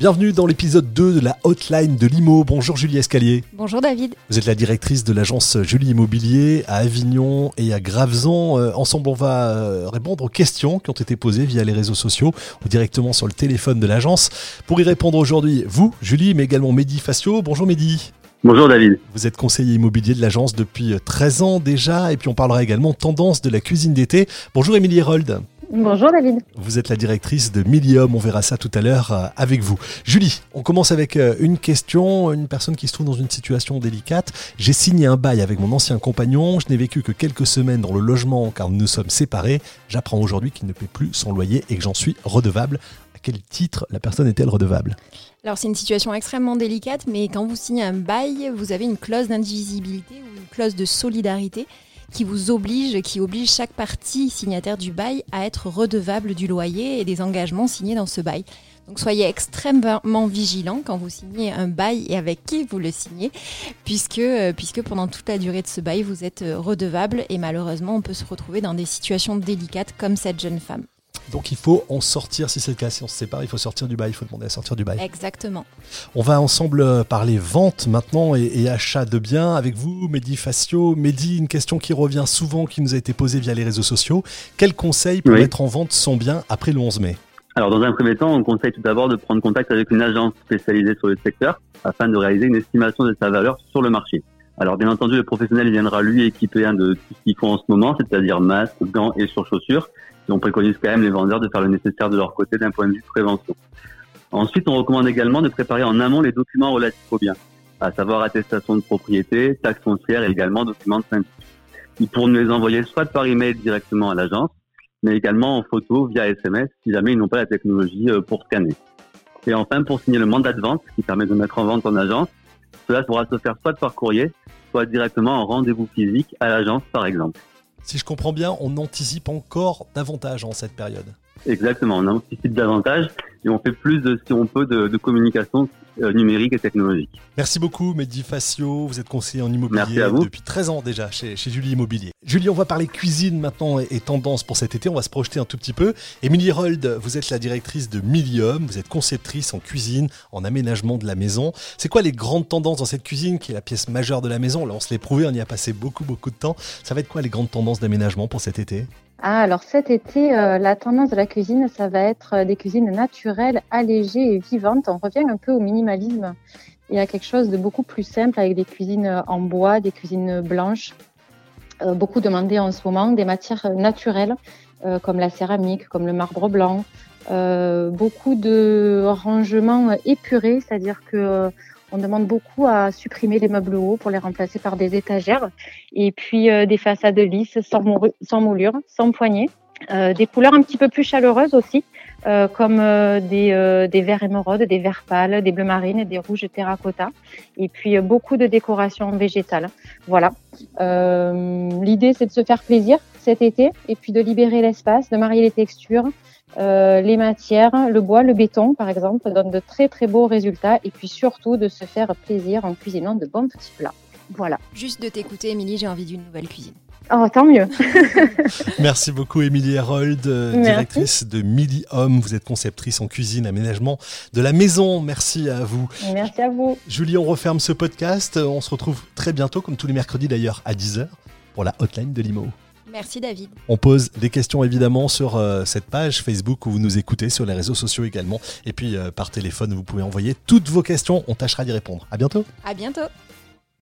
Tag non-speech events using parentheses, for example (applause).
Bienvenue dans l'épisode 2 de la hotline de l'IMO. Bonjour Julie Escalier. Bonjour David. Vous êtes la directrice de l'agence Julie Immobilier à Avignon et à Graveson. Euh, ensemble, on va euh, répondre aux questions qui ont été posées via les réseaux sociaux ou directement sur le téléphone de l'agence. Pour y répondre aujourd'hui, vous, Julie, mais également Mehdi Facio. Bonjour Mehdi. Bonjour David. Vous êtes conseiller immobilier de l'agence depuis 13 ans déjà et puis on parlera également tendance de la cuisine d'été. Bonjour Émilie Herold. Bonjour David. Vous êtes la directrice de Millium, on verra ça tout à l'heure euh, avec vous. Julie, on commence avec euh, une question, une personne qui se trouve dans une situation délicate. J'ai signé un bail avec mon ancien compagnon, je n'ai vécu que quelques semaines dans le logement car nous nous sommes séparés. J'apprends aujourd'hui qu'il ne paie plus son loyer et que j'en suis redevable. À quel titre la personne est-elle redevable? Alors c'est une situation extrêmement délicate, mais quand vous signez un bail, vous avez une clause d'indivisibilité ou une clause de solidarité qui vous oblige, qui oblige chaque partie signataire du bail à être redevable du loyer et des engagements signés dans ce bail. Donc soyez extrêmement vigilants quand vous signez un bail et avec qui vous le signez, puisque, euh, puisque pendant toute la durée de ce bail, vous êtes euh, redevable et malheureusement, on peut se retrouver dans des situations délicates comme cette jeune femme. Donc il faut en sortir, si c'est le cas, si on se sépare, il faut sortir du bail, il faut demander à sortir du bail. Exactement. On va ensemble euh, parler vente maintenant et, achat de biens avec vous, Mehdi Facio. Mehdi, une question qui revient souvent, qui nous a été posée via les réseaux sociaux. Quel conseil pour mettre en vente son bien après le 11 mai? Alors, dans un premier temps, on conseille tout d'abord de prendre contact avec une agence spécialisée sur le secteur afin de réaliser une estimation de sa valeur sur le marché. Alors, bien entendu, le professionnel viendra lui équiper un de tout ce qu'il faut en ce moment, c'est-à-dire masque, gants et surchaussures on préconise quand même les vendeurs de faire le nécessaire de leur côté d'un point de vue prévention. Ensuite, on recommande également de préparer en amont les documents relatifs au bien, à savoir attestation de propriété, taxe foncière et également documents de syndic. Ils pourront nous les envoyer soit par email directement à l'agence, mais également en photo via SMS si jamais ils n'ont pas la technologie euh, pour scanner. Et enfin, pour signer le mandat de vente qui permet de mettre en vente en agence, cela pourra se faire soit par courrier, soit directement en rendez-vous physique à l'agence par exemple. Si je comprends bien, on anticipe encore davantage en cette période. Exactement, on anticipe davantage et on fait plus de, si on peut, de, communication euh, numérique et technologique. Merci beaucoup, Mehdi Facio. Vous êtes conseiller en immobilier depuis 13 ans déjà chez, chez, Julie Immobilier. Julie, on va parler cuisine maintenant et, tendance pour cet été. On va se projeter un tout petit peu. Émilie Rold, vous êtes la directrice de Millium. Vous êtes conceptrice en cuisine, en aménagement de la maison. C'est quoi les grandes tendances dans cette cuisine qui est la pièce majeure de la maison? Là, on se l'est prouvé, on y a passé beaucoup, beaucoup de temps. Ça va être quoi les grandes tendances d'aménagement pour cet été? Ah, alors cet été, euh, la tendance de la cuisine, ça va être euh, des cuisines naturelles, allégées et vivantes. On revient un peu au minimalisme. Il y a quelque chose de beaucoup plus simple avec des cuisines euh, en bois, des cuisines blanches, beaucoup demandées en ce moment, des matières naturelles comme la céramique, comme le marbre blanc, beaucoup de rangements épurés, c'est-à-dire que on demande beaucoup à supprimer les meubles hauts pour les remplacer par des étagères et puis euh, des façades lisses sans, sans moulure, sans poignée. Euh, des couleurs un petit peu plus chaleureuses aussi, euh, comme des, des verts émeraudes, des verts pâles, des bleus marines, des rouges terracotta, et puis beaucoup de décorations végétales. Voilà. L'idée, c'est de se faire plaisir cet été, et puis de libérer l'espace, de marier les textures, euh, les matières, le bois, le béton, par exemple, donnent de très très beaux résultats et puis surtout de se faire plaisir en cuisinant de bons petits plats. Voilà. Juste de t'écouter, Émilie, j'ai envie d'une nouvelle cuisine. Oh, tant mieux. (laughs) Merci beaucoup, Émilie Herold, euh, directrice de Midi Home. Vous êtes conceptrice en cuisine, aménagement de la maison. Merci à vous. Merci à vous. Julie, on referme ce podcast. On se retrouve très bientôt, comme tous les mercredis d'ailleurs, à 10h pour la hotline de Limo. Merci David. On pose des questions évidemment sur euh, cette page Facebook où vous nous écoutez, sur les réseaux sociaux également. Et puis euh, par téléphone, vous pouvez envoyer toutes vos questions. On tâchera d'y répondre. À bientôt. À bientôt.